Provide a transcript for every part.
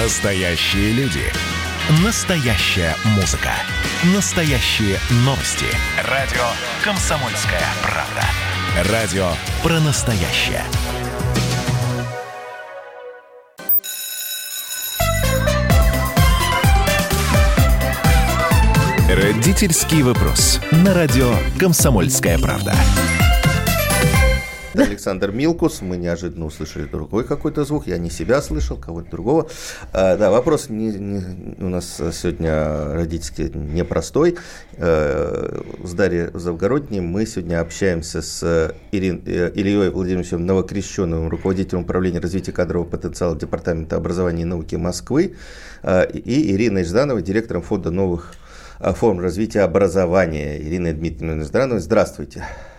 Настоящие люди. Настоящая музыка. Настоящие новости. Радио «Комсомольская правда». Радио про настоящее. Родительский вопрос. На радио «Комсомольская правда». Александр Милкус. Мы неожиданно услышали другой какой-то звук. Я не себя слышал, кого-то другого. А, да, вопрос не, не, у нас сегодня родительский непростой. А, с Дарьей Завгородней мы сегодня общаемся с Ирин, э, Ильей Владимировичем Новокрещенным, руководителем управления развития кадрового потенциала Департамента образования и науки Москвы, а, и Ириной Ждановой, директором фонда новых форм развития образования. Ирина Дмитриевна Ждановой, здравствуйте. Здравствуйте.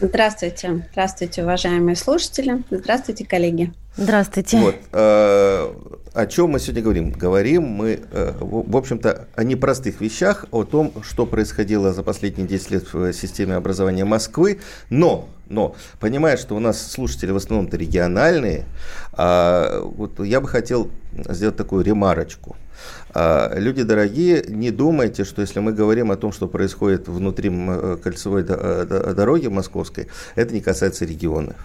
Здравствуйте, уважаемые слушатели. Здравствуйте, коллеги. Здравствуйте. Вот, э, о чем мы сегодня говорим? Говорим мы, э, в, в общем-то, о непростых вещах, о том, что происходило за последние 10 лет в системе образования Москвы, но но, понимая, что у нас слушатели в основном-то региональные, а, вот я бы хотел сделать такую ремарочку. А, люди дорогие, не думайте, что если мы говорим о том, что происходит внутри кольцевой э, дороги московской, это не касается регионов.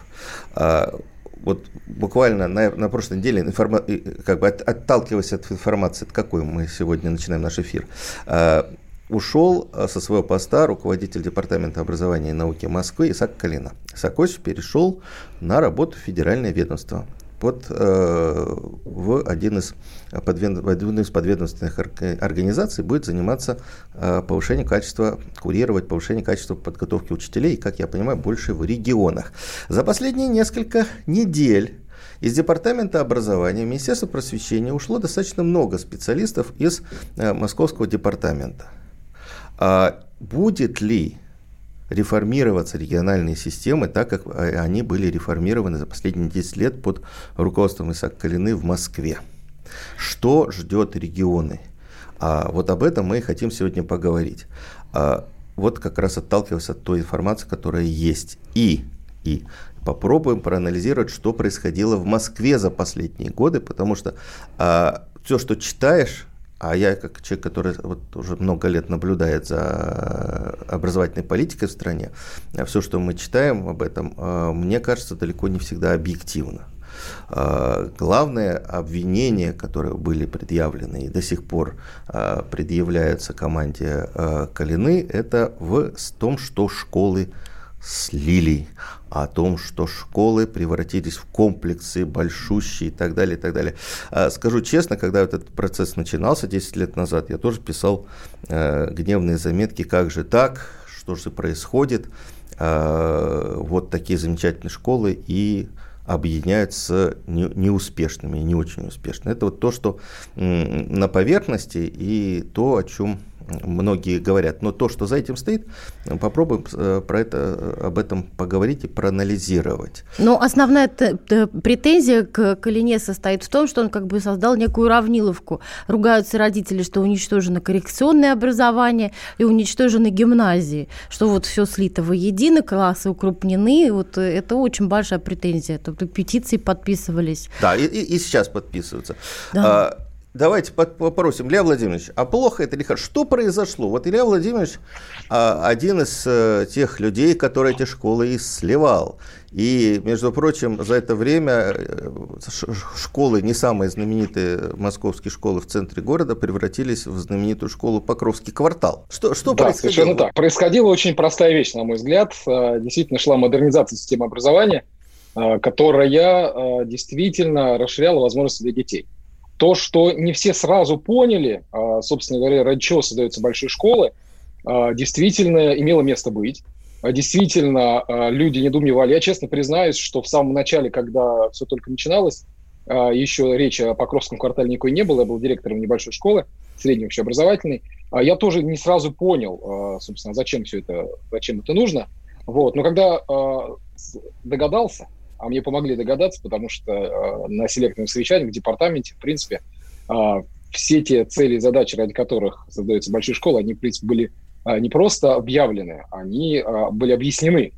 А, вот буквально на, на прошлой неделе, информа, как бы от, отталкиваясь от информации, от какой мы сегодня начинаем наш эфир, а, ушел со своего поста руководитель Департамента образования и науки Москвы Исаак Калина. Исакович перешел на работу в федеральное ведомство под, э, в, один из подвед, один из подведомственных организаций будет заниматься э, повышением качества, курировать повышение качества подготовки учителей, как я понимаю, больше в регионах. За последние несколько недель из Департамента образования Министерства просвещения ушло достаточно много специалистов из э, Московского департамента. А будет ли реформироваться региональные системы так, как они были реформированы за последние 10 лет под руководством Исаака Калины в Москве. Что ждет регионы? А вот об этом мы и хотим сегодня поговорить. А вот как раз отталкиваясь от той информации, которая есть. И, и попробуем проанализировать, что происходило в Москве за последние годы, потому что а, все, что читаешь, а я, как человек, который вот уже много лет наблюдает за образовательной политикой в стране, все, что мы читаем об этом, а, мне кажется, далеко не всегда объективно. Главное обвинение, которые были предъявлены и до сих пор предъявляются команде Калины, это в том, что школы слили, о том, что школы превратились в комплексы большущие и так далее, и так далее. А, скажу честно, когда этот процесс начинался 10 лет назад, я тоже писал э, гневные заметки, как же так, что же происходит, э, вот такие замечательные школы и объединяются не, неуспешными, не очень успешными. Это вот то, что на поверхности и то, о чем многие говорят. Но то, что за этим стоит, попробуем э, про это, э, об этом поговорить и проанализировать. Но основная претензия к Калине состоит в том, что он как бы создал некую равниловку. Ругаются родители, что уничтожено коррекционное образование и уничтожены гимназии, что вот все слито воедино, классы укрупнены. Вот это очень большая претензия. Тут петиции подписывались. Да, и, и, и сейчас подписываются. Да. Давайте попросим, Илья Владимирович, а плохо это или хорошо? Что произошло? Вот Илья Владимирович а, один из а, тех людей, который эти школы и сливал. И, между прочим, за это время э, школы, не самые знаменитые московские школы в центре города, превратились в знаменитую школу Покровский квартал. Что, что да, происходило? совершенно так. Происходила очень простая вещь, на мой взгляд. Э, действительно шла модернизация системы образования, которая действительно расширяла возможности для детей. То, что не все сразу поняли, а, собственно говоря, ради чего создаются большие школы, а, действительно имело место быть. А, действительно, люди недоумевали. Я честно признаюсь, что в самом начале, когда все только начиналось, еще речи о Покровском квартале никакой не было. Я был директором небольшой школы, средней общеобразовательной. Я тоже не сразу понял, собственно, зачем все это, зачем это нужно. Вот. Но когда догадался, а мне помогли догадаться, потому что э, на селективном совещании в департаменте, в принципе, э, все те цели и задачи, ради которых создаются большие школы, они, в принципе, были э, не просто объявлены, они э, были объяснены.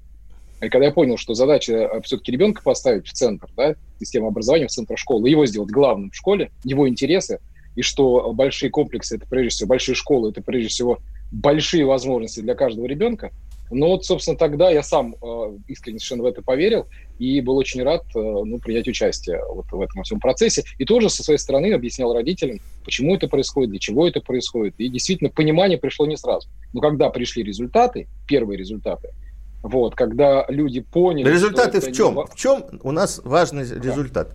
И когда я понял, что задача э, все-таки ребенка поставить в центр, да, систему образования в центр школы, его сделать главным в школе, его интересы, и что большие комплексы – это прежде всего, большие школы – это прежде всего большие возможности для каждого ребенка, но вот, собственно, тогда я сам э, искренне совершенно в это поверил и был очень рад э, ну, принять участие вот в этом всем процессе. И тоже со своей стороны объяснял родителям, почему это происходит, для чего это происходит. И действительно, понимание пришло не сразу. Но когда пришли результаты, первые результаты, вот, когда люди поняли... Результаты в чем? Не... В чем у нас важный да. результат?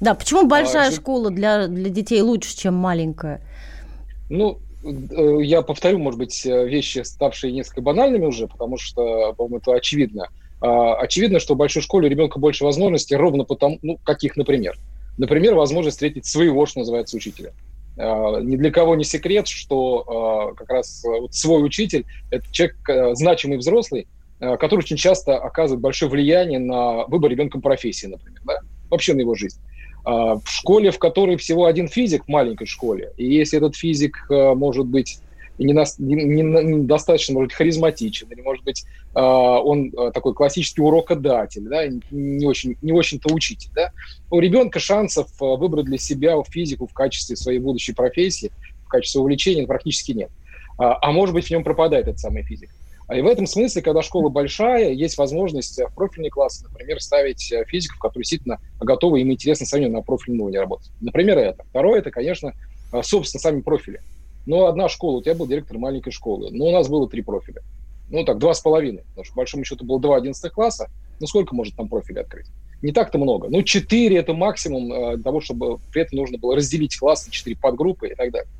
Да, почему большая а, школа для, для детей лучше, чем маленькая? Ну, я повторю, может быть, э, вещи, ставшие несколько банальными уже, потому что, по-моему, это очевидно. А, очевидно, что в большой школе у ребенка больше возможностей, ровно потому, ну, каких, например. Например, возможность встретить своего, что называется, учителя. А, ни для кого не секрет, что а, как раз вот свой учитель – это человек э, значимый взрослый, который очень часто оказывает большое влияние на выбор ребенком профессии, например, да? вообще на его жизнь. А, в школе, в которой всего один физик в маленькой школе, и если этот физик э, может быть не, не, не достаточно, может быть, харизматичен, или, может быть, э, он такой классический урокодатель, да, не, очень, не очень-то учитель, да, у ребенка шансов выбрать для себя физику в качестве своей будущей профессии, в качестве увлечения практически нет. А, а может быть, в нем пропадает этот самый физик. А и в этом смысле, когда школа большая, есть возможность в профильные классы, например, ставить э, физиков, которые действительно готовы, им интересно самим на профильном уровне работать. Например, это. Второе, это, конечно, э, собственно, сами профили. Но одна школа, у тебя был директор маленькой школы, но у нас было три профиля. Ну, так, два с половиной, потому что, по большому счету, было два одиннадцатых класса. Ну, сколько может там профилей открыть? Не так-то много. Ну, четыре – это максимум э, того, чтобы при этом нужно было разделить класс на четыре подгруппы и так далее.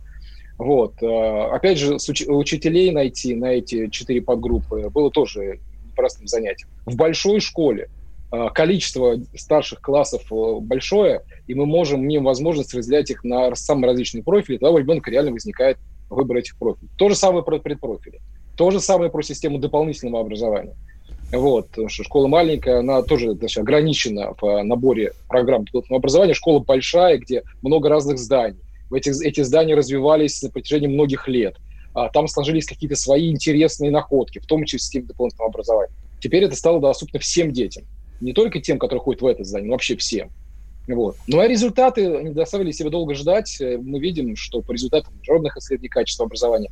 Вот. Э, опять же, учителей найти на эти четыре подгруппы было тоже непростым занятием. В большой школе э, количество старших классов э, большое, и мы можем, имеем возможность разделять их на самые различные профили, тогда у ребенка реально возникает выбор этих профилей. То же самое про предпрофили. То же самое про систему дополнительного образования. Вот, потому что школа маленькая, она тоже значит, ограничена в наборе программ дополнительного образования. Школа большая, где много разных зданий эти, эти здания развивались на протяжении многих лет. А, там сложились какие-то свои интересные находки, в том числе в дополнительного образования. Теперь это стало доступно всем детям. Не только тем, которые ходят в это здание, но вообще всем. Вот. Ну а результаты не доставили себе долго ждать. Мы видим, что по результатам международных исследований качества образования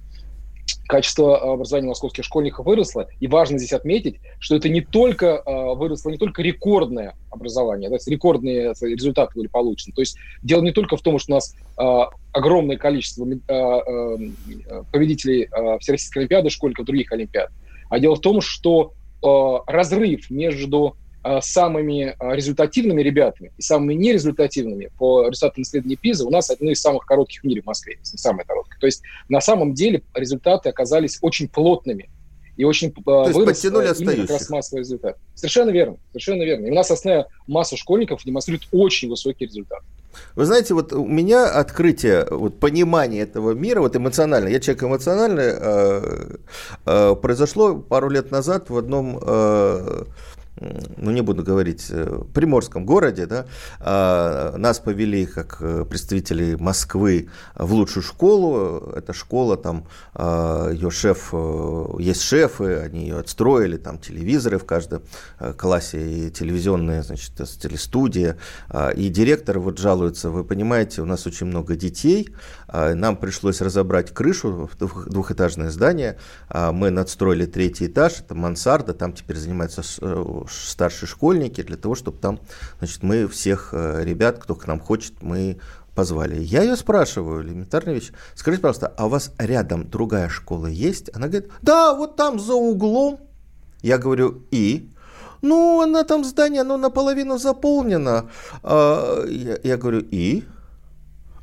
качество образования московских школьников выросло. И важно здесь отметить, что это не только э, выросло, не только рекордное образование, то есть рекордные результаты были получены. То есть дело не только в том, что у нас э, огромное количество э, э, победителей э, Всероссийской Олимпиады, школьников других Олимпиад, а дело в том, что э, разрыв между Э, самыми э, результативными ребятами и самыми нерезультативными по результатам исследований ПИЗа у нас одни из самых коротких в мире в Москве, если не самые короткие. То есть на самом деле результаты оказались очень плотными и очень э, То вырос подтянули именно как раз массовый результат. Совершенно верно, совершенно верно. И у нас основная масса школьников демонстрирует очень высокий результат. Вы знаете, вот у меня открытие, вот понимание этого мира, вот эмоционально, я человек эмоциональный, э, э, произошло пару лет назад в одном э, ну не буду говорить, э, приморском городе, да, а, нас повели как э, представителей Москвы в лучшую школу. Эта школа, там а, ее шеф, э, есть шефы, они ее отстроили, там телевизоры в каждом классе и телевизионные, значит, телестудия. А, и директор вот жалуется, вы понимаете, у нас очень много детей, нам пришлось разобрать крышу, двухэтажное здание, мы надстроили третий этаж, это мансарда, там теперь занимаются старшие школьники, для того, чтобы там, значит, мы всех э, ребят, кто к нам хочет, мы позвали. Я ее спрашиваю, элементарная вещь. Скажите, пожалуйста, а у вас рядом другая школа есть? Она говорит, да, вот там за углом. Я говорю, и? Ну, она там здание, оно наполовину заполнено. А, я, говорю, и?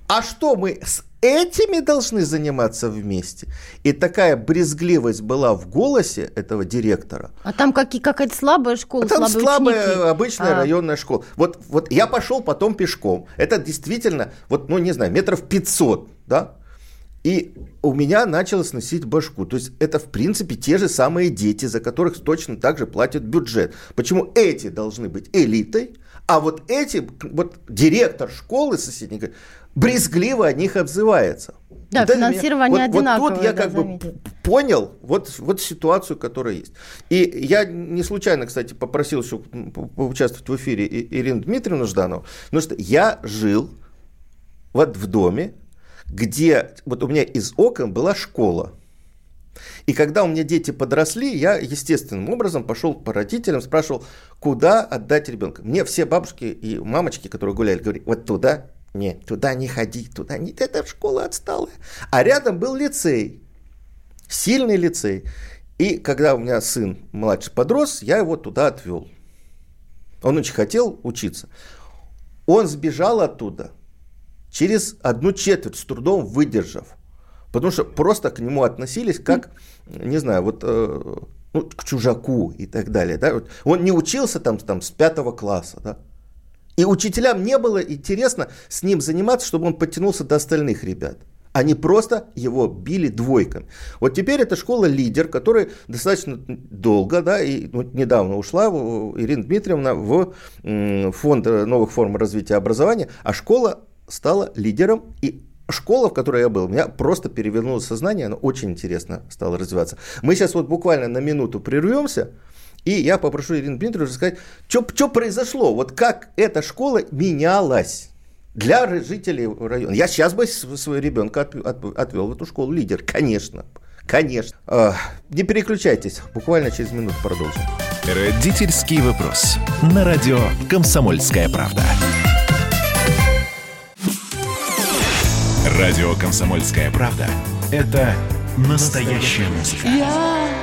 А что мы с этими должны заниматься вместе. И такая брезгливость была в голосе этого директора. А там какие, какая-то слабая школа, а там слабая ученики. обычная а. районная школа. Вот, вот я пошел потом пешком. Это действительно, вот, ну не знаю, метров 500, да? И у меня начало сносить башку. То есть это, в принципе, те же самые дети, за которых точно так же платят бюджет. Почему эти должны быть элитой, а вот эти, вот директор школы соседней говорит, брезгливо о них отзывается. Да, вот финансирование меня, одинаковое. Вот, тут я да, как заметить. бы понял вот, вот ситуацию, которая есть. И я не случайно, кстати, попросил еще поучаствовать в эфире Ирину Дмитриевну Жданову, потому что я жил вот в доме, где вот у меня из окон была школа. И когда у меня дети подросли, я естественным образом пошел по родителям, спрашивал, куда отдать ребенка. Мне все бабушки и мамочки, которые гуляли, говорили, вот туда, нет, туда не ходи, туда не, это школа отсталая. А рядом был лицей, сильный лицей. И когда у меня сын младший подрос, я его туда отвел. Он очень хотел учиться. Он сбежал оттуда через одну четверть, с трудом выдержав. Потому что просто к нему относились как, не знаю, вот э, ну, к чужаку и так далее. Да? Он не учился там, там с пятого класса. Да? И учителям не было интересно с ним заниматься, чтобы он подтянулся до остальных ребят. Они просто его били двойками. Вот теперь эта школа лидер, которая достаточно долго, да, и недавно ушла Ирина Дмитриевна в фонд новых форм развития образования, а школа стала лидером и школа, в которой я был, меня просто перевернуло сознание, она очень интересно стала развиваться. Мы сейчас вот буквально на минуту прервемся, и я попрошу Ирину Дмитриевну рассказать, что произошло, вот как эта школа менялась для жителей района. Я сейчас бы своего ребенка от, от, отвел в эту школу лидер, конечно. Конечно. А, не переключайтесь, буквально через минуту продолжим. Родительский вопрос. На радио «Комсомольская правда». Радио «Комсомольская правда» — это настоящая музыка. Я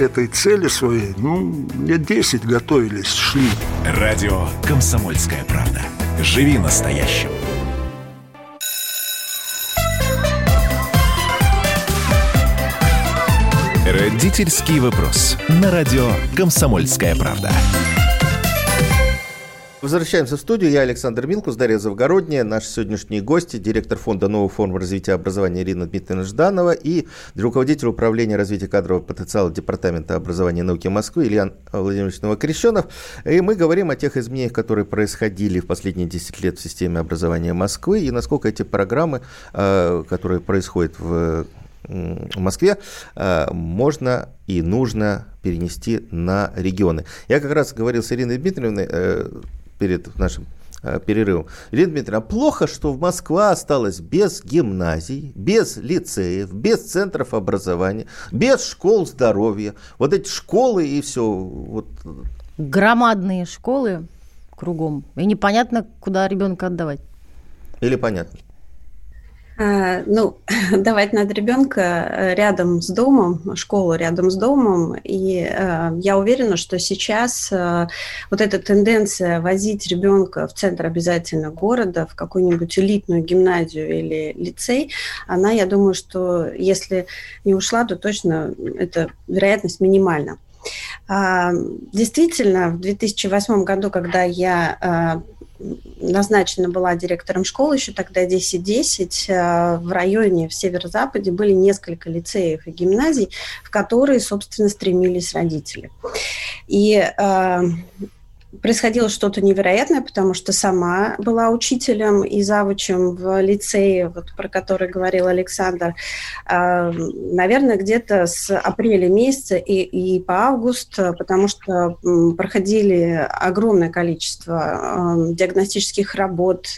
этой цели своей, ну, лет 10 готовились, шли. Радио «Комсомольская правда». Живи настоящим. Родительский вопрос. На радио «Комсомольская правда». Возвращаемся в студию. Я Александр Милкус, Дарья Завгородняя, наши сегодняшние гости, директор фонда новых форм развития образования Ирина Дмитриевна Жданова и руководитель управления развития кадрового потенциала Департамента образования и науки Москвы Ильян Владимирович Новокрещенов. И мы говорим о тех изменениях, которые происходили в последние 10 лет в системе образования Москвы и насколько эти программы, э, которые происходят в в Москве э, можно и нужно перенести на регионы. Я как раз говорил с Ириной Дмитриевной э, перед нашим э, перерывом. Ирина Дмитриевна, а плохо, что в Москва осталась без гимназий, без лицеев, без центров образования, без школ здоровья. Вот эти школы и все. Вот. Громадные школы кругом. И непонятно, куда ребенка отдавать. Или понятно? А, ну, давать надо ребенка э, рядом с домом, школу рядом с домом. И э, я уверена, что сейчас э, вот эта тенденция возить ребенка в центр обязательно города, в какую-нибудь элитную гимназию или лицей, она, я думаю, что если не ушла, то точно эта вероятность минимальна. А, действительно, в 2008 году, когда я назначена была директором школы еще тогда 10-10. Э, в районе в северо-западе были несколько лицеев и гимназий, в которые, собственно, стремились родители. И э, происходило что-то невероятное, потому что сама была учителем и завучем в лицее, вот, про который говорил Александр, э, наверное, где-то с апреля месяца и, и по август, потому что проходили огромное количество диагностических работ,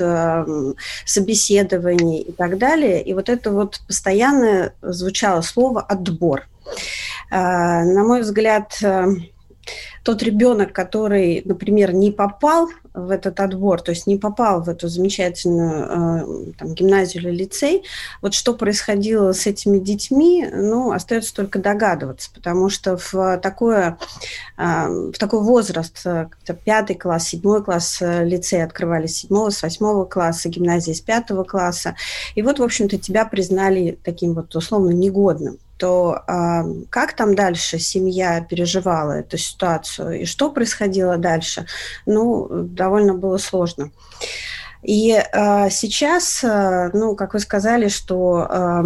собеседований и так далее. И вот это вот постоянно звучало слово «отбор». На мой взгляд, тот ребенок, который, например, не попал в этот отбор, то есть не попал в эту замечательную э, там, гимназию или лицей, вот что происходило с этими детьми, ну, остается только догадываться, потому что в, такое, э, в такой возраст, э, пятый класс, седьмой класс лицей открывались с седьмого, с восьмого класса, гимназия с пятого класса, и вот, в общем-то, тебя признали таким вот условно негодным. То а, как там дальше семья переживала эту ситуацию и что происходило дальше, ну, довольно было сложно. И а, сейчас, а, ну, как вы сказали, что а,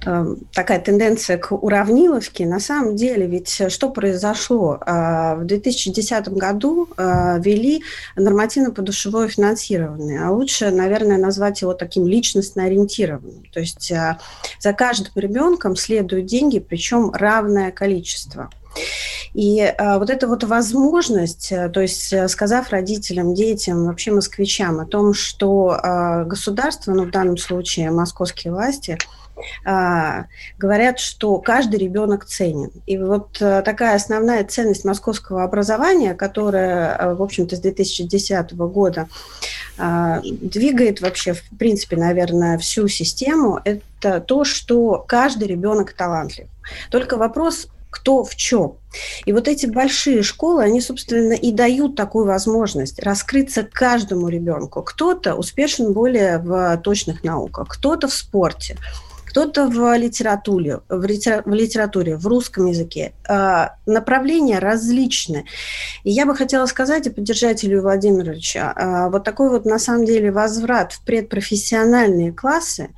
такая тенденция к уравниловке. На самом деле, ведь что произошло? Э, в 2010 году э, ввели нормативно-подушевое финансирование, а лучше, наверное, назвать его таким личностно ориентированным. То есть э, за каждым ребенком следуют деньги, причем равное количество. И э, вот эта вот возможность, то есть сказав родителям, детям, вообще москвичам о том, что э, государство, ну в данном случае московские власти, говорят, что каждый ребенок ценен. И вот а, такая основная ценность московского образования, которая, а, в общем-то, с 2010 года а, двигает вообще, в принципе, наверное, всю систему, это то, что каждый ребенок талантлив. Только вопрос, кто в чем. И вот эти большие школы, они, собственно, и дают такую возможность раскрыться каждому ребенку. Кто-то успешен более в точных науках, кто-то в спорте, кто-то в литературе, в, литера, в литературе, в русском языке. А, направления различны. И я бы хотела сказать и поддержать Илью Владимировича, а, вот такой вот на самом деле возврат в предпрофессиональные классы,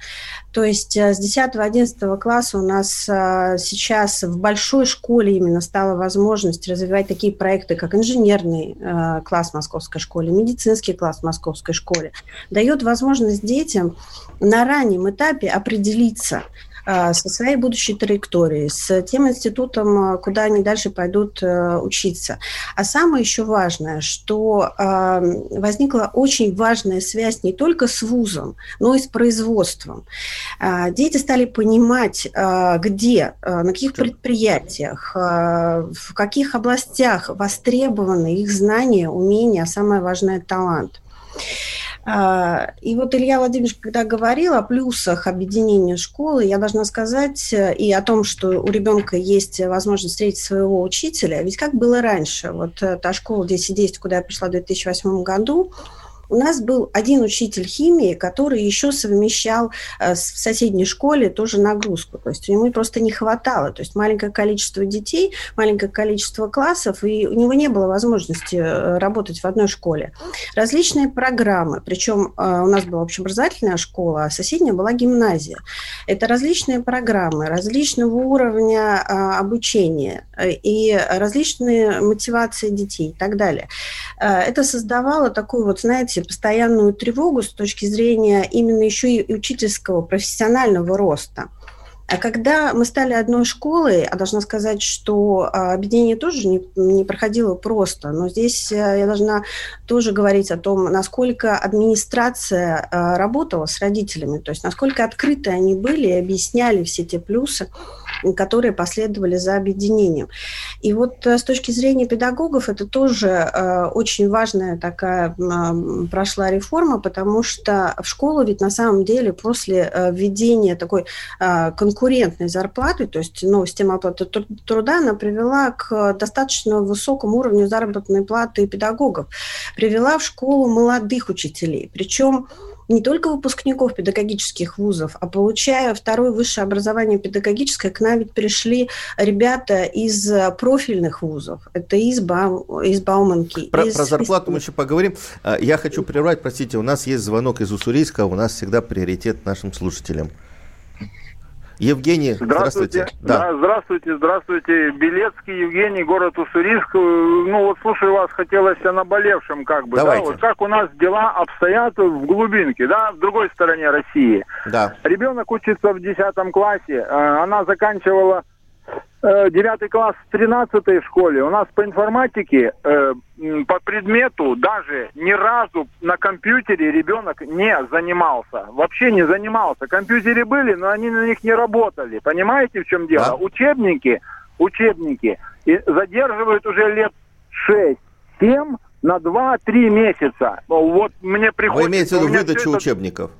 то есть э, с 10-11 класса у нас а, сейчас в большой школе именно стала возможность развивать такие проекты, как инженерный э, класс в московской школе, медицинский класс в московской школе. Дает возможность детям на раннем этапе определиться со своей будущей траекторией, с тем институтом, а, куда они дальше пойдут э, учиться. А самое еще важное, что возникла очень важная связь не только с вузом, но и с производством. Дети стали понимать, где, на каких предприятиях, в каких областях востребованы их знания, умения, а самое важное – талант. А, и вот Илья Владимирович, когда говорил о плюсах объединения школы, я должна сказать э, и о том, что у ребенка есть возможность встретить своего учителя. Ведь как было раньше? Вот э, та школа 1010, куда я пришла в 2008 году, у нас был один учитель химии, который еще совмещал э, в соседней школе тоже нагрузку. То есть ему просто не хватало. То есть маленькое количество детей, маленькое количество классов, и у него не было возможности э, работать в одной школе. Различные программы, причем э, у нас была общеобразовательная школа, а соседняя была гимназия. Это различные программы, различного уровня обучения и различные мотивации детей и так далее. Это создавало такую вот, знаете, постоянную тревогу с точки зрения именно еще и учительского профессионального роста. А когда мы стали одной школой, а должна сказать, что а, объединение тоже не, не проходило просто, но здесь э, я должна тоже говорить о том, насколько администрация а, работала с родителями, то есть насколько открыты они были и объясняли все те плюсы, которые последовали за объединением. И вот э, с точки зрения педагогов это тоже э, очень важная такая прошла реформа, потому что в школу ведь на самом деле после э, введения такой конкурентной зарплаты, то есть ну, система оплаты труда, она привела к достаточно высокому уровню заработной платы педагогов, привела в школу молодых учителей. Причем не только выпускников педагогических вузов, а получая второе высшее образование педагогическое, к нам ведь пришли ребята из профильных вузов. Это из, Бау, из Бауманки. Про, из про зарплату мы еще поговорим. А, я хочу прервать, простите, у нас есть звонок из Уссурийска, у нас всегда приоритет нашим слушателям. Евгений, здравствуйте. Здравствуйте. Да. да, здравствуйте, здравствуйте. Белецкий Евгений, город Уссурийск. Ну вот слушаю вас, хотелось о наболевшем как бы. Давайте. Да, вот как у нас дела обстоят в глубинке, да, в другой стороне России. Да. Ребенок учится в 10 классе, э, она заканчивала Э, девятый класс в тринадцатой школе. У нас по информатике э, по предмету даже ни разу на компьютере ребенок не занимался. Вообще не занимался. Компьютеры были, но они на них не работали. Понимаете, в чем дело? Да. Учебники, учебники и задерживают уже лет шесть, семь на два-три месяца. Вот мне приходится... Вы имеете в виду выдачу это... учебников?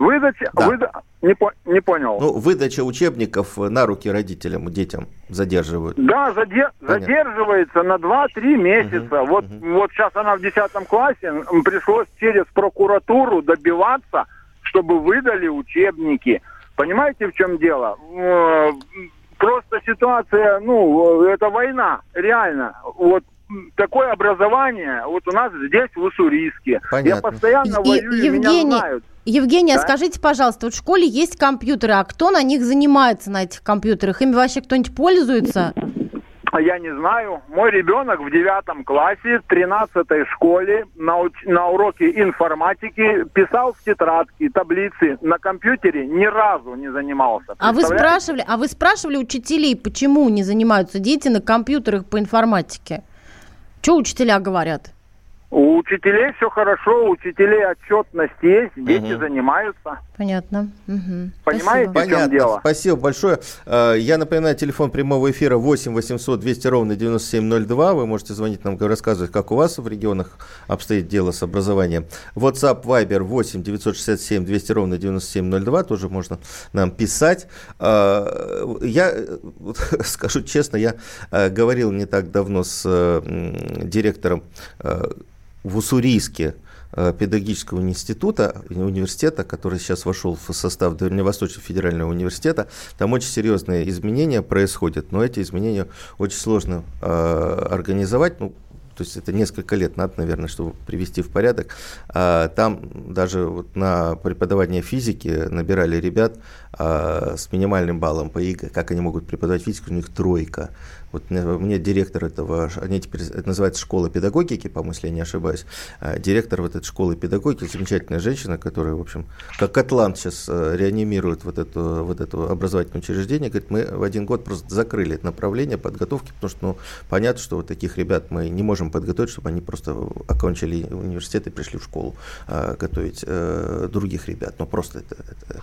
Выдача, Да. выда... не, по... не понял. Ну, выдача учебников на руки родителям, детям задерживают. Да, заде- Понятно. задерживается на 2-3 месяца. Мгм, вот, мгм. вот сейчас она в 10 классе, пришлось через прокуратуру добиваться, чтобы выдали учебники. Понимаете, в чем дело? Э, Просто ситуация, ну, это война, реально. Вот такое образование вот у нас здесь, в Уссурийске. Я Понятно. постоянно И- воюю, меня Евгений, знают. Евгений, а Да? скажите, пожалуйста, вот в школе есть компьютеры, а кто на них занимается, на этих компьютерах? Ими вообще кто-нибудь пользуется? Я не знаю. Мой ребенок в девятом классе, в 13 школе на, уч- на уроке информатики писал в тетрадки, таблицы. На компьютере ни разу не занимался. А вы спрашивали, а вы спрашивали учителей, почему не занимаются дети на компьютерах по информатике? Что учителя говорят? У учителей все хорошо, у учителей отчетность есть, дети занимаются. Понятно. Мгм. Понимаете? Спасибо. в чем дело? Спасибо большое. Э, Я напоминаю, телефон прямого эфира 8 800 200 ровно 9702. Вы можете звонить нам, рассказывать, как у вас в регионах обстоит дело с образованием. WhatsApp, Viber 8 967 200 ровно 9702. Тоже можно нам писать. Э, Я скажу честно, я э, говорил не так давно с э, директором э, в Уссурийске э, педагогического института, университета, который сейчас вошел в состав Дальневосточного федерального университета. Там очень серьезные изменения происходят, но эти изменения очень сложно э, организовать. Ну, то есть это несколько лет надо, наверное, чтобы привести в порядок. А, Там даже вот на преподавание физики набирали ребят а, с минимальным баллом по ЕГЭ. Как они могут преподавать физику, у них тройка. Вот мне, мне директор этого, они теперь, это называется школа педагогики, по-моему, если я не ошибаюсь. А, Директор вот этой школы педагогики, замечательная женщина, которая, в общем, как Атлант сейчас э, реанимирует вот, эту, вот это образовательное учреждение. Говорит, мы в один год просто закрыли это направление подготовки, потому что, ну, понятно, что вот таких ребят мы не можем подготовить, чтобы они просто окончили университет и пришли в школу а, готовить э, других ребят. Ну, просто это... это,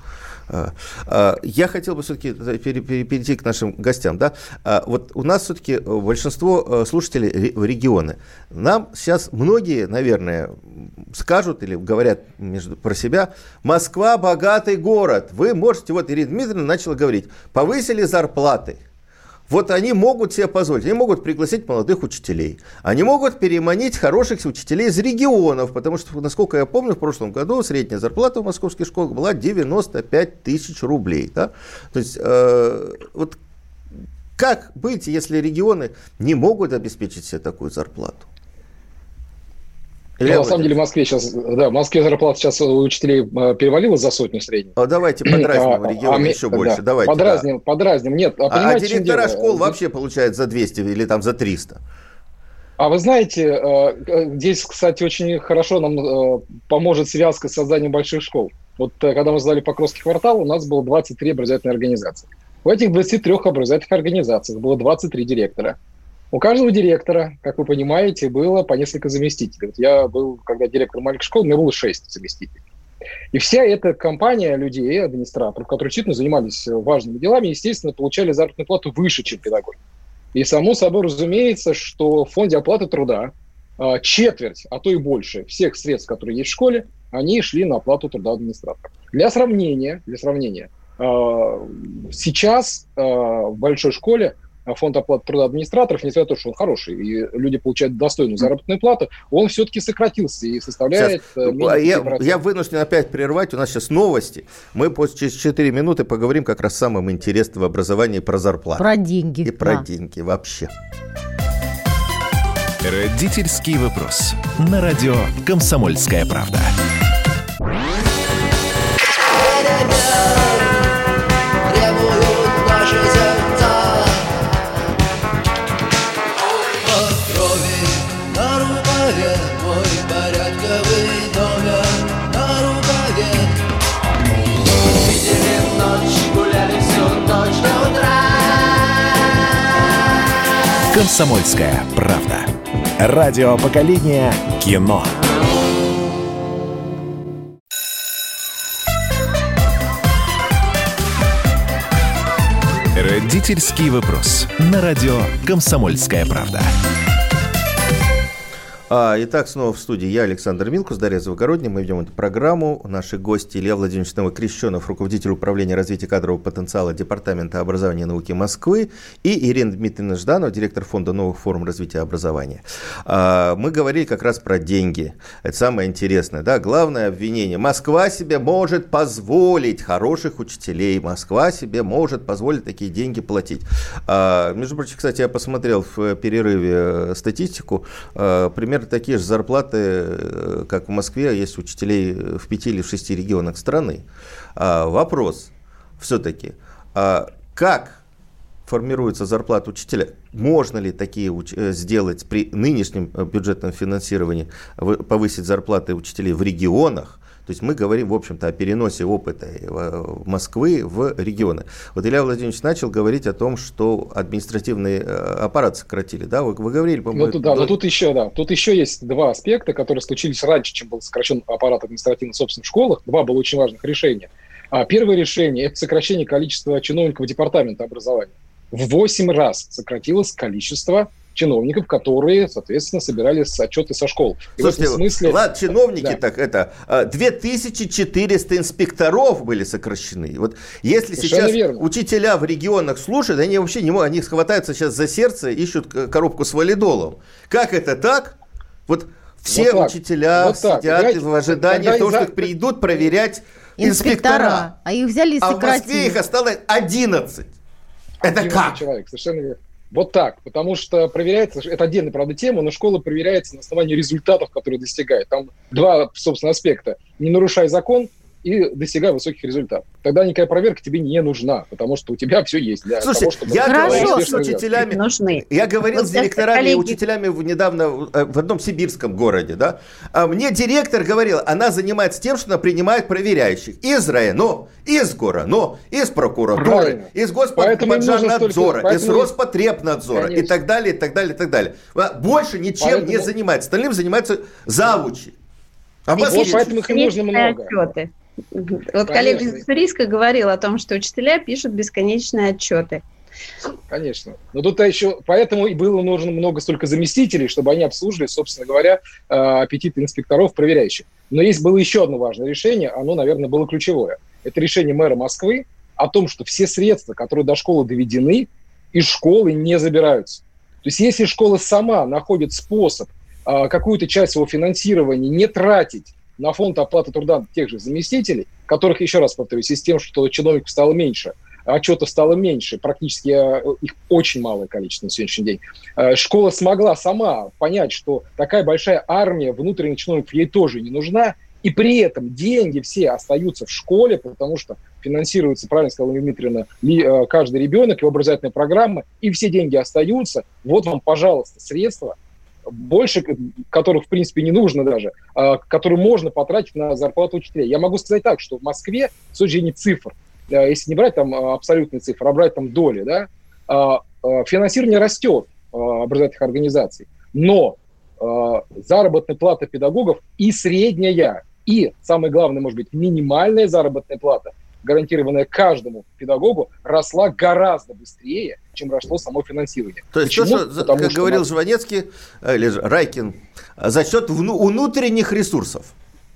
а, а, я хотел бы все-таки перейти к нашим гостям. Да? А, вот у нас все-таки большинство э, слушателей в регионы. Нам сейчас многие, наверное, скажут или говорят между, про себя, Москва богатый город. Вы можете, вот Ирина Дмитриевна начала говорить, повысили зарплаты. Вот они могут себе позволить, они могут пригласить молодых учителей, они могут переманить хороших учителей из регионов, потому что, насколько я помню, в прошлом году средняя зарплата в московских школах была 95 тысяч рублей. Да? То есть, э, вот как быть, если регионы не могут обеспечить себе такую зарплату? Ну, Илья на самом деле в Москве сейчас, да, в Москве зарплата сейчас у учителей э, перевалила за сотню среднюю. а давайте подразним А, регионы а, еще да, больше. Давайте, да. подразним, подразним. Нет, а, А, а директора дело? школ вообще получают за 200 или там за 300. А вы знаете, э, э, здесь, кстати, очень хорошо нам поможет связка с созданием больших школ. Вот когда мы сдали Покровский квартал, у нас было 23 образовательные организации. В этих 23 образовательных организациях было 23 директора. У каждого директора, как вы понимаете, было по несколько заместителей. Я был, когда директор маленькой школы, у меня было 6 заместителей. И вся эта компания людей, администраторов, которые действительно занимались важными делами, естественно, получали заработную плату выше, чем педагоги. И само собой разумеется, что в фонде оплаты труда а, четверть, а то и больше всех средств, которые есть в школе, они шли на оплату труда администраторов. Для сравнения, для сравнения, а, сейчас а, в большой школе фонд оплаты труда администраторов, несмотря на то, что он хороший, и люди получают достойную заработную плату, он все-таки сократился и составляет Сейчас, э, а я, 5%. я вынужден опять прервать, у нас сейчас новости. Мы после, через 4 минуты поговорим как раз самым интересным в образовании про зарплату. Про деньги. И про да. деньги вообще. Родительский вопрос. На радио «Комсомольская правда». «Комсомольская правда». Радио поколения кино. Родительский вопрос. На радио «Комсомольская правда». А, итак, снова в студии я, Александр Милкус, Дарья Завгородняя. Мы ведем эту программу. Наши гости Илья Владимирович Новокрещенов, руководитель управления развития кадрового потенциала Департамента образования и науки Москвы, и Ирина Дмитриевна Жданова, директор фонда новых форм развития образования. А, мы говорили как раз про деньги. Это самое интересное. Да? Главное обвинение. Москва себе может позволить хороших учителей. Москва себе может позволить такие деньги платить. А, между прочим, кстати, я посмотрел в перерыве статистику. Примерно примерно такие же зарплаты, э, как в Москве, есть учителей в пяти или в шести регионах страны. А, вопрос все-таки, а как формируется зарплата учителя? Можно ли такие э, сделать при нынешнем э, бюджетном финансировании, повысить зарплаты учителей в регионах? То есть мы говорим, в общем-то, о переносе опыта Москвы в регионы. Вот Илья Владимирович начал говорить о том, что административный э, аппарат сократили, да? Вы, вы говорили, по-моему... Ну, да, но тут еще, да, тут еще есть два аспекта, которые случились раньше, чем был сокращен аппарат административных собственных школах. Два было очень важных решения. А первое решение – это сокращение количества чиновников департамента образования. В 8 раз сократилось количество чиновников, которые, соответственно, собирали отчеты со школ. И Слушайте, в этом смысле... ладно, чиновники да. так, это 2400 а, инспекторов были сокращены. Вот если Совершенно сейчас верно. учителя в регионах слушают, они вообще не могут, они схватаются сейчас за сердце, ищут коробку с валидолом. Как это так? Вот все вот учителя вот сидят Понимаете, в ожидании того, что их придут проверять инспектора. инспектора. А их взяли и сократили. А в Москве их осталось 11. Это как? Человек, совершенно верно. Вот так, потому что проверяется, это отдельная, правда, тема, но школа проверяется на основании результатов, которые достигает. Там два, собственно, аспекта. Не нарушай закон и достигай высоких результатов. Тогда никакая проверка тебе не нужна, потому что у тебя все есть для Слушайте, того, чтобы... я говорил с учителями, нужны. я говорил вот с директорами коллеги... и учителями недавно э, в одном сибирском городе, да, а мне директор говорил, она занимается тем, что она принимает проверяющих из района, из гора, но из прокуратуры, Правильно. из Господподжарнадзора, из Роспотребнадзора Конечно. и так далее, и так далее, и так далее. Больше ничем Поэтому... не занимается. Остальным занимаются завучи. А вот поэтому их нужно много. Отчеты. Вот коллега из Уссурийска говорил о том, что учителя пишут бесконечные отчеты. Конечно. Но тут еще, поэтому и было нужно много столько заместителей, чтобы они обслуживали, собственно говоря, э, аппетиты инспекторов, проверяющих. Но есть было еще одно важное решение, оно, наверное, было ключевое. Это решение мэра Москвы о том, что все средства, которые до школы доведены, из школы не забираются. То есть если школа сама находит способ э, какую-то часть своего финансирования не тратить на фонд оплаты труда тех же заместителей, которых, еще раз повторюсь, с тем, что чиновников стало меньше, отчетов стало меньше, практически э, их очень малое количество на сегодняшний день. Э, школа смогла сама понять, что такая большая армия внутренних чиновников ей тоже не нужна, и при этом деньги все остаются в школе, потому что финансируется, правильно сказала Дмитриевна, э, каждый ребенок, его образовательная программа, и все деньги остаются. Вот вам, пожалуйста, средства – больше, которых, в принципе, не нужно даже, а, которые можно потратить на зарплату учителей. Я могу сказать так, что в Москве, с точки зрения цифр, э, если не брать там а, абсолютные цифры, а брать там доли, да, а, финансирование растет образовательных организаций, но заработная плата педагогов и средняя, и, самое главное, может быть, минимальная заработная плата – гарантированная каждому педагогу, росла гораздо быстрее, чем росло само финансирование. То есть Почему? то, что, Потому как что говорил нас... Жванецкий, э, или Райкин, за счет внутренних ресурсов.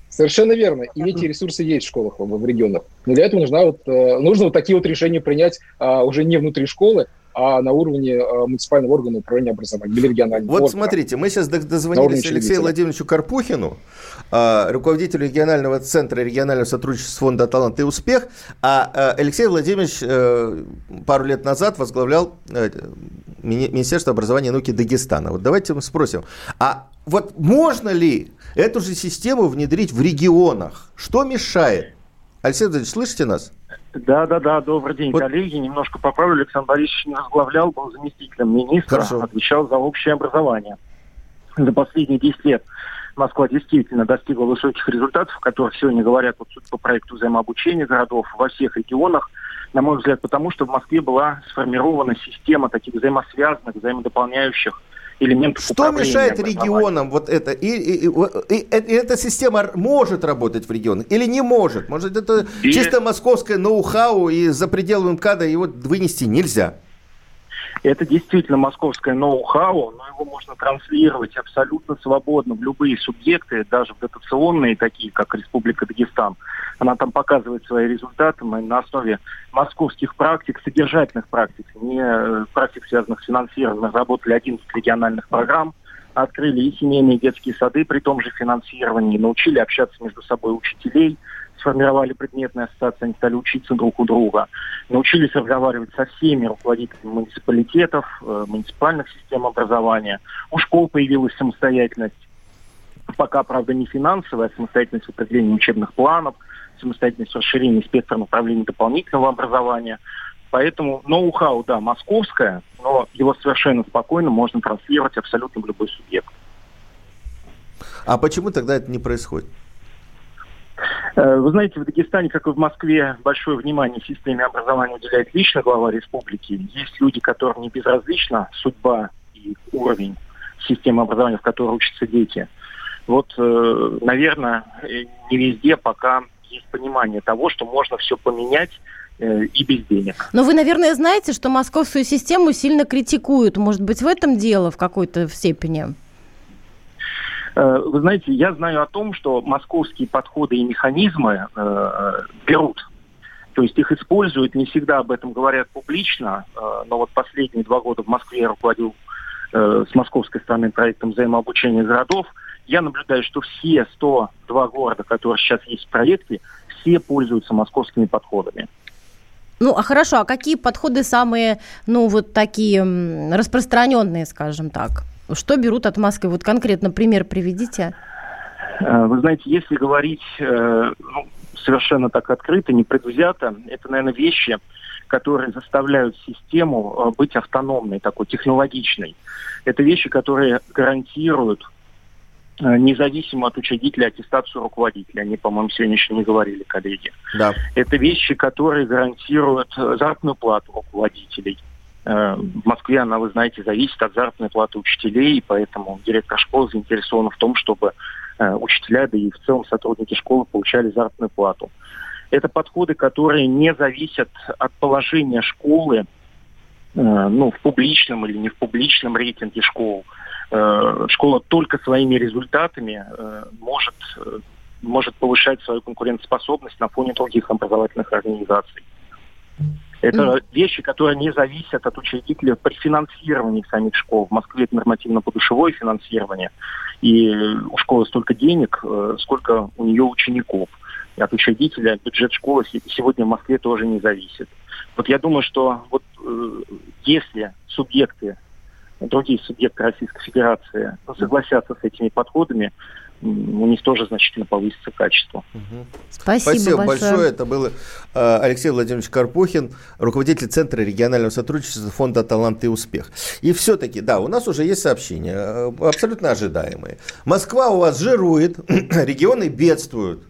Совершенно верно. И эти ресурсы есть в школах, в регионах. Но для этого нужна вот, э, нужно вот такие вот решения принять а, уже не внутри школы, а на уровне э, муниципального органа управления образованием или регионального. Вот органа. смотрите, мы сейчас дозвонились Алексею Владимировичу Карпухину, э, руководителю регионального центра регионального сотрудничества фонда «Талант и успех», а э, Алексей Владимирович э, пару лет назад возглавлял э, Министерство образования и науки Дагестана. Вот давайте мы спросим, а вот можно ли эту же систему внедрить в регионах? Что мешает? Алексей Владимирович, слышите нас? Да, да, да, добрый день, вот. коллеги. Немножко поправлю, Александр Борисович не возглавлял, был заместителем министра, Хорошо. отвечал за общее образование. За последние 10 лет Москва действительно достигла высоких результатов, о которых сегодня говорят вот, по проекту взаимообучения городов во всех регионах. На мой взгляд, потому что в Москве была сформирована система таких взаимосвязанных, взаимодополняющих элементов Что мешает регионам вот это? И, и, и, и, и эта система может работать в регионах или не может? Может, это Без... чисто московское ноу-хау, и за пределами МКАДа его вынести нельзя? Это действительно московское ноу-хау, но его можно транслировать абсолютно свободно в любые субъекты, даже в дотационные, такие как Республика Дагестан. Она там показывает свои результаты. Мы на основе московских практик, содержательных практик, не э, практик, связанных с финансированием, разработали 11 региональных программ, открыли и семейные детские сады при том же финансировании, научили общаться между собой учителей – сформировали предметные ассоциации, они стали учиться друг у друга, научились разговаривать со всеми руководителями муниципалитетов, э, муниципальных систем образования. У школ появилась самостоятельность, пока, правда, не финансовая, а самостоятельность в определении учебных планов, самостоятельность в расширении спектра направлений дополнительного образования. Поэтому ноу-хау, да, московское, но его совершенно спокойно можно транслировать абсолютно в любой субъект. А почему тогда это не происходит? Э, вы знаете, в Дагестане, как и в Москве, большое внимание системе образования уделяет лично глава республики. Есть люди, которым не безразлична судьба и уровень системы образования, в которой учатся дети. Вот, э, наверное, не везде пока есть понимание того, что можно все поменять э, и без денег. Но вы, наверное, знаете, что московскую систему сильно критикуют. Может быть, в этом дело в какой-то степени? Э, вы знаете, я знаю о том, что московские подходы и механизмы э, берут. То есть их используют, не всегда об этом говорят публично, э, но вот последние два года в Москве я руководил э, с московской стороны проектом взаимообучения городов. Я наблюдаю, что все 102 города, которые сейчас есть в проекте, все пользуются московскими подходами. Ну, а хорошо, а какие подходы самые, ну, вот такие распространенные, скажем так? Что берут от Москвы? Вот конкретно пример приведите. Э, вы знаете, если говорить э, ну, совершенно так открыто, непредвзято, это, наверное, вещи, которые заставляют систему э, быть автономной, такой технологичной. Это вещи, которые гарантируют независимо от учредителя аттестацию руководителя. Они, по-моему, сегодня еще не говорили, коллеги. Да. Это вещи, которые гарантируют заработную плату руководителей. Э, в Москве она, вы знаете, зависит от заработной платы учителей, и поэтому директор школы заинтересован в том, чтобы э, учителя, да и в целом сотрудники школы получали заработную плату. Это подходы, которые не зависят от положения школы, э, ну, в публичном или не в публичном рейтинге школ. Школа только своими результатами может, может повышать свою конкурентоспособность на фоне других образовательных организаций. Это mm. вещи, которые не зависят от учредителя при финансировании самих школ. В Москве это нормативно-подушевое финансирование. И у школы столько денег, э, сколько у нее учеников. И от учредителя бюджет школы сегодня в Москве тоже не зависит. Вот я думаю, что вот э, если субъекты, другие субъекты Российской Федерации согласятся с этими подходами, у них тоже значительно повысится качество. Угу. Спасибо, Спасибо большое. большое. Это был э, Алексей Владимирович Карпухин, руководитель Центра регионального сотрудничества Фонда «Талант и успех». И все-таки, да, у нас уже есть сообщения, э, абсолютно ожидаемые. Москва у вас жирует, регионы бедствуют.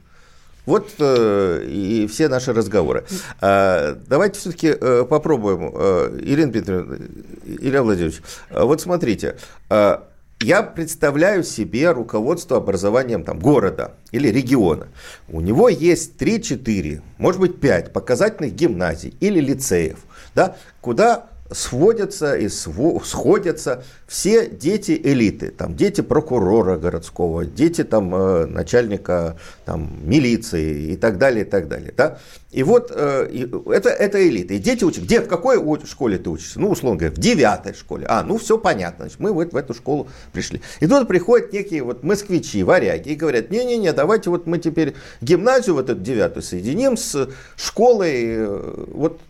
Вот э, и все наши разговоры. А, давайте все-таки э, попробуем, э, Ирина Петровна, Илья Владимирович, э, вот смотрите, э, я представляю себе руководство образованием там, города или региона. У него есть 3-4, может быть 5 показательных гимназий или лицеев, да, куда сводятся и сходятся все дети элиты, там дети прокурора городского, дети там э, начальника там милиции и так далее, и так далее, да. И вот э, это, это элита. И дети учатся. Где, в какой школе ты учишься? Ну, условно говоря, в девятой школе. А, ну, все понятно. Значит, мы вот в эту школу пришли. И тут приходят некие вот москвичи, варяги, и говорят, не-не-не, давайте вот мы теперь гимназию вот эту девятую соединим с школой э, вот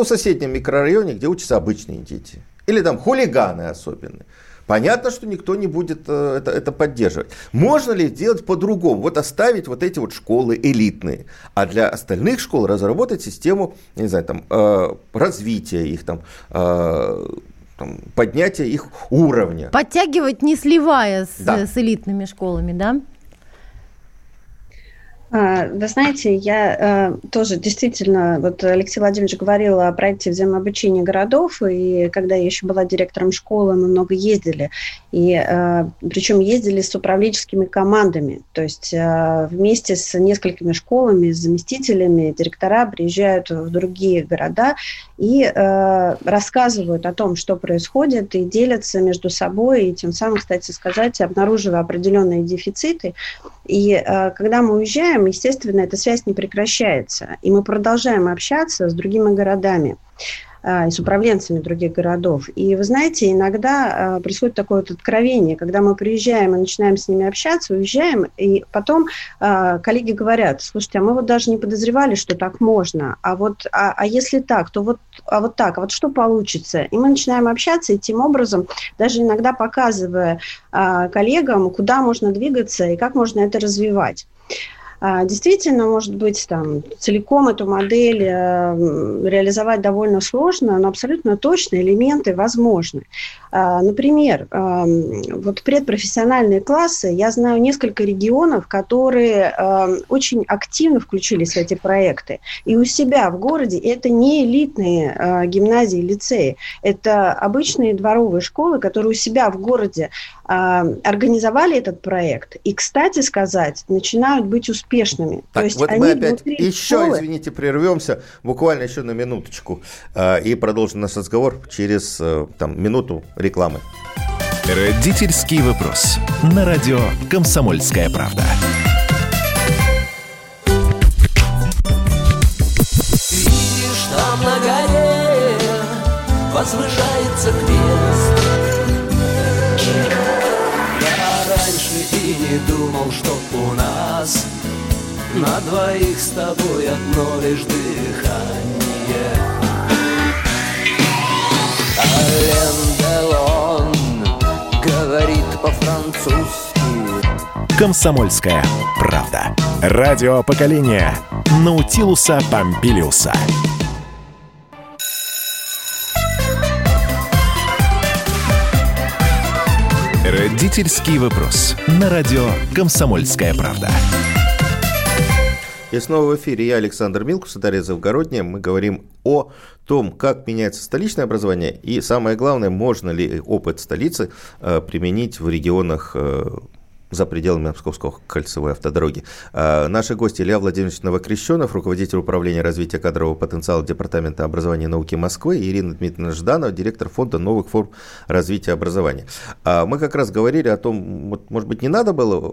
ну, в соседнем микрорайоне, где учатся обычные дети. Или там хулиганы особенные. Понятно, что никто не будет э, это, это поддерживать. Можно ли сделать по-другому? Вот оставить вот эти вот школы элитные, а для остальных школ разработать систему, не знаю, там, э, развития их, там, э, там, поднятия их уровня. Подтягивать, не сливая с, да. с элитными школами, да? А, вы знаете, я э, тоже действительно, вот Алексей Владимирович говорил о проекте взаимообучения городов, и когда я еще была директором школы, мы много ездили, и э, причем ездили с управленческими командами, то есть э, вместе с несколькими школами, с заместителями, директора приезжают в другие города и рассказывают о том, что происходит, и делятся между собой, и тем самым, кстати сказать, обнаруживая определенные дефициты. И когда мы уезжаем, уезжаем, естественно, эта связь не прекращается. И мы продолжаем общаться с другими городами а, и с управленцами других городов. И вы знаете, иногда а, происходит такое вот откровение, когда мы приезжаем и начинаем с ними общаться, уезжаем, и потом а, коллеги говорят, слушайте, а мы вот даже не подозревали, что так можно, а вот, а, а если так, то вот, а вот так, а вот что получится? И мы начинаем общаться, и тем образом, даже иногда показывая коллегам, куда можно двигаться и как можно это развивать. А, действительно, может быть, там целиком эту модель э, реализовать довольно сложно, но абсолютно точно элементы возможны. А, например, вот предпрофессиональные классы, я знаю несколько регионов, которые очень активно включились в эти проекты. И у себя в городе это не элитные а, гимназии, лицеи, это обычные дворовые школы, которые у себя в городе организовали этот проект. И, кстати сказать, начинают быть успешными. Так, То есть вот мы опять еще, школы... извините, прервемся буквально еще на минуточку э, и продолжим наш разговор через э, там, минуту рекламы. Родительский вопрос. На радио «Комсомольская правда». Видишь, там на горе возвышается на двоих с тобой одно лишь дыхание. Ален Делон говорит по-французски. Комсомольская правда. Радио поколения Наутилуса Помпилиуса. Родительский вопрос. На радио Комсомольская правда. И снова в эфире я, Александр Милкус, Дарья Завгородняя. Мы говорим о том, как меняется столичное образование и, самое главное, можно ли опыт столицы э, применить в регионах э, за пределами Московской кольцевой автодороги. А, наши гости Илья Владимирович Новокрещенов, руководитель управления развития кадрового потенциала Департамента образования и науки Москвы, и Ирина Дмитриевна Жданова, директор фонда новых форм развития образования. А, мы как раз говорили о том, вот, может быть, не надо было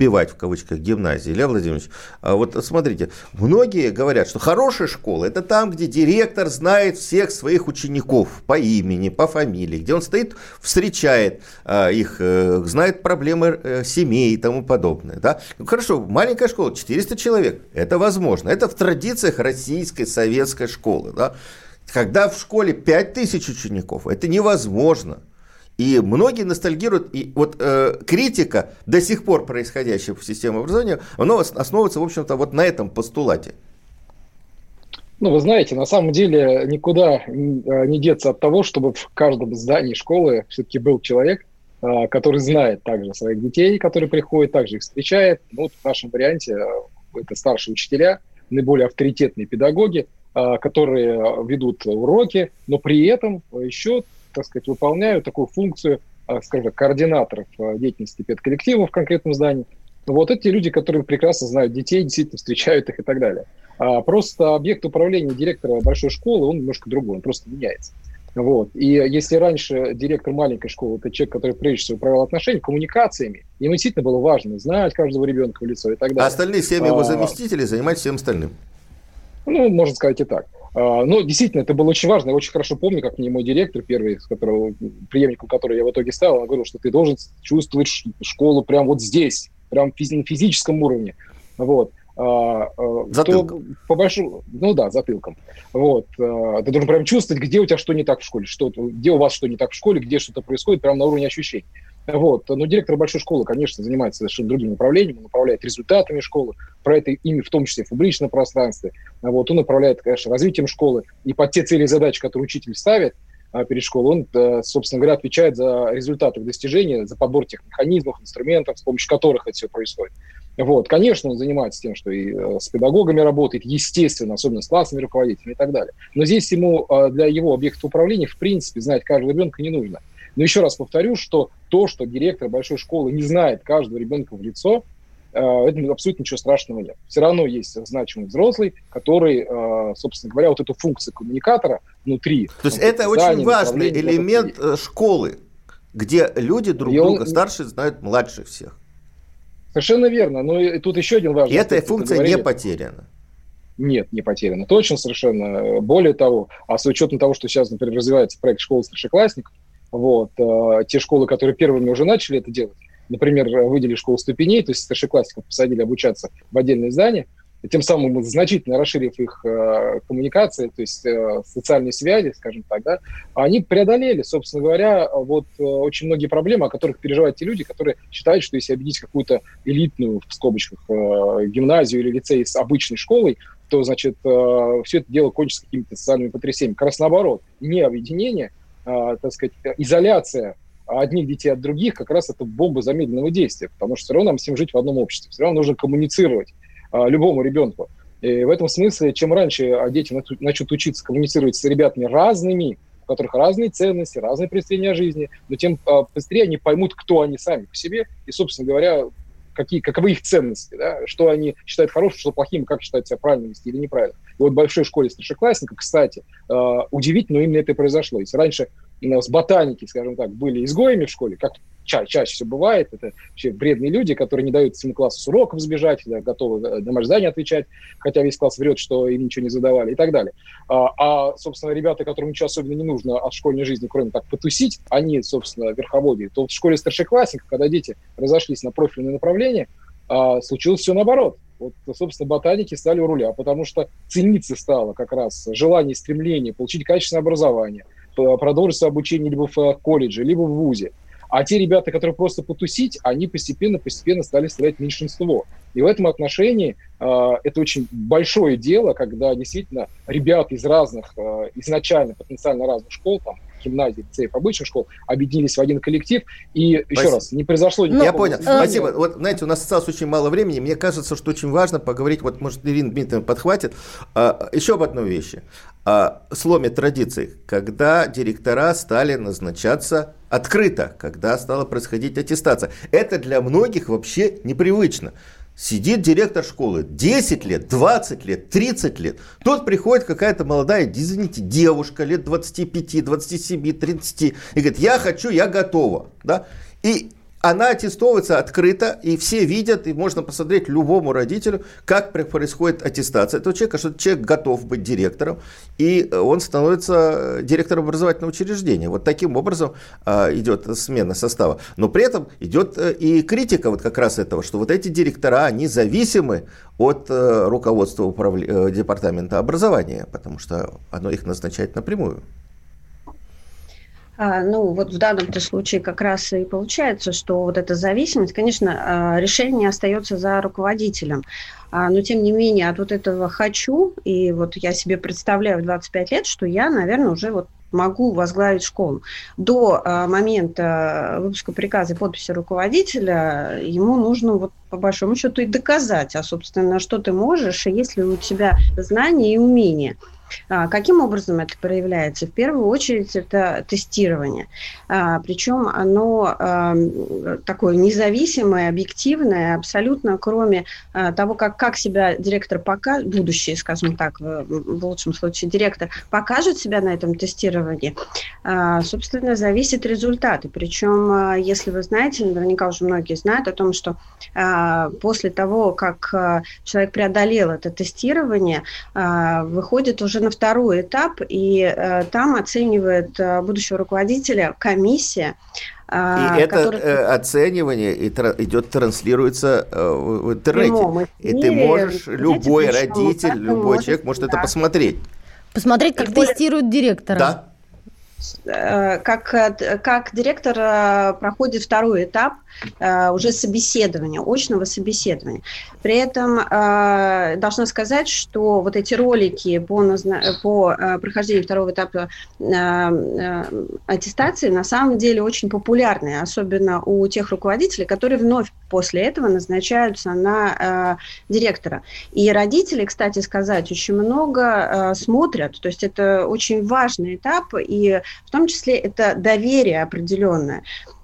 убивать в кавычках гимназии. Илья Владимирович, а вот смотрите, многие говорят, что хорошая школа это там, где директор знает всех своих учеников по имени, по фамилии, где он стоит, встречает их, э, знает проблемы э, семей и тому подобное. Да? Хорошо, маленькая школа, 400 человек, это возможно. Это в традициях российской советской школы. Да? Когда в школе 5000 учеников, это невозможно. И многие ностальгируют, и вот э, критика до сих пор происходящая в системе образования, она основывается, в общем-то, вот на этом постулате. Ну, вы знаете, на самом деле никуда э, не деться от того, чтобы в каждом здании школы все-таки был человек, а, который знает также своих детей, которые приходят, также их встречает. Ну, вот в нашем варианте а, это старшие учителя, наиболее авторитетные педагоги, которые ведут уроки, но при этом еще, так сказать, выполняют такую функцию, скажем координаторов деятельности педколлектива в конкретном здании. Вот эти люди, которые прекрасно знают детей, действительно встречают их и так далее. А просто объект управления директора большой школы, он немножко другой, он просто меняется. Вот. И если раньше директор маленькой школы это человек, который прежде всего управлял отношениями, коммуникациями, ему действительно было важно знать каждого ребенка в лицо и так далее. А остальные семь его а, заместителей занимаются всем остальным. Ну, можно сказать и так. А, но действительно, это было очень важно. Я очень хорошо помню, как мне мой директор, первый, с которого, преемником которого я в итоге стал, он говорил, что ты должен чувствовать школу прямо вот здесь, прям на физическом уровне. Вот. А, а, затылком. То, по большому, ну да, затылком. Вот. Ты должен прям чувствовать, где у тебя что не так в школе, что, где у вас что не так в школе, где что-то происходит, прямо на уровне ощущений. Вот. Но директор большой школы, конечно, занимается совершенно другим направлением, он управляет результатами школы, это ими в том числе в публичном пространстве. Вот. Он управляет, конечно, развитием школы, и под те цели и задачи, которые учитель ставит, перед школой, он, собственно говоря, отвечает за результаты достижения, за подбор тех механизмов, инструментов, с помощью которых это все происходит. Вот, конечно, он занимается тем, что и э, с педагогами работает, естественно, особенно с классными руководителями и так далее. Но здесь ему э, для его объекта управления, в принципе, знать каждого ребенка не нужно. Но еще раз повторю, что то, что директор большой школы не знает каждого ребенка в лицо, э, это абсолютно ничего страшного нет. Все равно есть значимый взрослый, который, собственно говоря, вот эту функцию коммуникатора внутри... То есть это очень важный элемент школы, где люди друг друга он... старше знают младше всех. Совершенно верно. Но и тут еще один важный И эта функция не потеряна. Нет, не потеряна. Точно совершенно. Более того, а с учетом того, что сейчас, например, развивается проект школы старшеклассников, вот, э, те школы, которые первыми уже начали это делать, например, выделили школу ступеней, то есть старшеклассников посадили обучаться в отдельное здание, тем самым значительно расширив их э, коммуникации, то есть э, социальные связи, скажем так, да, они преодолели, собственно говоря, вот э, очень многие проблемы, о которых переживают те люди, которые считают, что если объединить какую-то элитную, в скобочках, э, гимназию или лицей с обычной школой, то, значит, э, все это дело кончится какими-то социальными потрясениями. Как раз наоборот, не объединение, э, так сказать, изоляция одних детей от других, как раз это бомба замедленного действия, потому что все равно нам всем жить в одном обществе, все равно нужно коммуницировать. А, любому ребенку. И в этом смысле, чем раньше дети начнут учиться коммуницировать с ребятами разными, у которых разные ценности, разные представления о жизни, но тем а, быстрее они поймут, кто они сами по себе, и, собственно говоря, какие, каковы их ценности, да, что они считают хорошим, что плохим, как считают себя правильно вести или неправильно. И вот в большой школе старшеклассников, кстати, а, удивительно, но именно это и произошло. Если раньше у нас ботаники, скажем так, были изгоями в школе, как ча чаще всего бывает, это вообще вредные люди, которые не дают всему классу с уроков сбежать, да, готовы э, домашнее задание отвечать, хотя весь класс врет, что им ничего не задавали и так далее. А, а собственно, ребята, которым ничего особенно не нужно от школьной жизни, кроме как потусить, они, собственно, верховодие. То в школе старшеклассников, когда дети разошлись на профильное направление, а, случилось все наоборот. Вот, собственно, ботаники стали у руля, потому что цениться стало как раз желание, стремление получить качественное образование, продолжить свое обучение либо в колледже, либо в ВУЗе. А те ребята, которые просто потусить, они постепенно-постепенно стали составлять меньшинство. И в этом отношении э, это очень большое дело, когда действительно ребята из разных, э, изначально потенциально разных школ, там, гимназий, лицеев, обычных школ, объединились в один коллектив. И Спасибо. еще раз, не произошло никакого... Я понял. Спасибо. Вот, знаете, у нас осталось очень мало времени. Мне кажется, что очень важно поговорить, вот, может, Ирина Дмитриевна подхватит, а, еще об одной вещи. А, сломе традиций, когда директора стали назначаться открыто, когда стала происходить аттестация. Это для многих вообще непривычно. Сидит директор школы 10 лет, 20 лет, 30 лет. Тут приходит какая-то молодая, извините, девушка лет 25, 27, 30 и говорит, я хочу, я готова. Да? И она аттестовывается открыто, и все видят, и можно посмотреть любому родителю, как происходит аттестация этого человека, что человек готов быть директором, и он становится директором образовательного учреждения. Вот таким образом а, идет смена состава. Но при этом идет э, и критика вот как раз этого, что вот эти директора, они зависимы от э, руководства управля... Э, департамента образования, потому что оно их назначает напрямую. А, ну, вот в данном случае как раз и получается, что вот эта зависимость, конечно, а, решение остается за руководителем. А, но, тем не менее, от вот этого «хочу», и вот я себе представляю в 25 лет, что я, наверное, уже вот могу возглавить школу. До момента выпуска приказа и подписи руководителя ему нужно вот по большому счету и доказать, а, собственно, что ты можешь, и есть ли у тебя знания и умения. А, каким образом это проявляется? В первую очередь это тестирование. А, Причем оно а, такое независимое, объективное, абсолютно кроме того, как, как себя директор покажет, будущий, скажем так, в лучшем случае директор, покажет себя на этом тестировании, собственно, зависит результаты. Причем, если вы знаете, наверняка уже многие знают о том, что после того, как человек преодолел это тестирование, выходит уже на второй этап, и э, там оценивает э, будущего руководителя комиссия. Э, и это который... оценивание и тра- идет, транслируется э, в интернете. Прямом и ты можешь, любой родитель, любой человек может да. это посмотреть. Посмотреть, как и тестируют директора. Да. Э, как, как директор э, проходит второй этап э, уже собеседования, очного собеседования. При этом должна сказать, что вот эти ролики по, по прохождению второго этапа аттестации на самом деле очень популярны, особенно у тех руководителей, которые вновь после этого назначаются на директора. И родители, кстати сказать, очень много смотрят, то есть это очень важный этап, и в том числе это доверие определенное.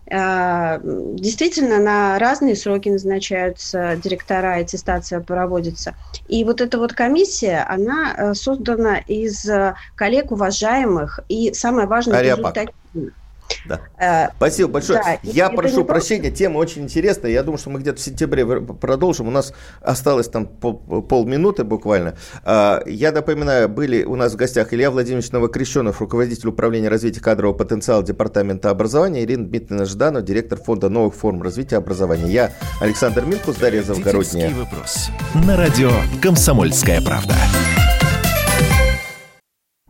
А, действительно, на разные сроки назначаются директора, аттестация проводится. И вот эта вот комиссия, она э, создана из э, коллег уважаемых и, самое важное, результативных. Да. Э, Спасибо большое. Да, я прошу прощения, просто... тема очень интересная. Я думаю, что мы где-то в сентябре продолжим. У нас осталось там пол, полминуты буквально. Э, я напоминаю, были у нас в гостях Илья Владимирович Новокрещенов, руководитель управления развития кадрового потенциала Департамента образования, Ирина Дмитриевна Жданова, директор фонда новых форм развития образования. Я Александр Минкус, Дарья Завгородняя. вопрос. На радио «Комсомольская правда».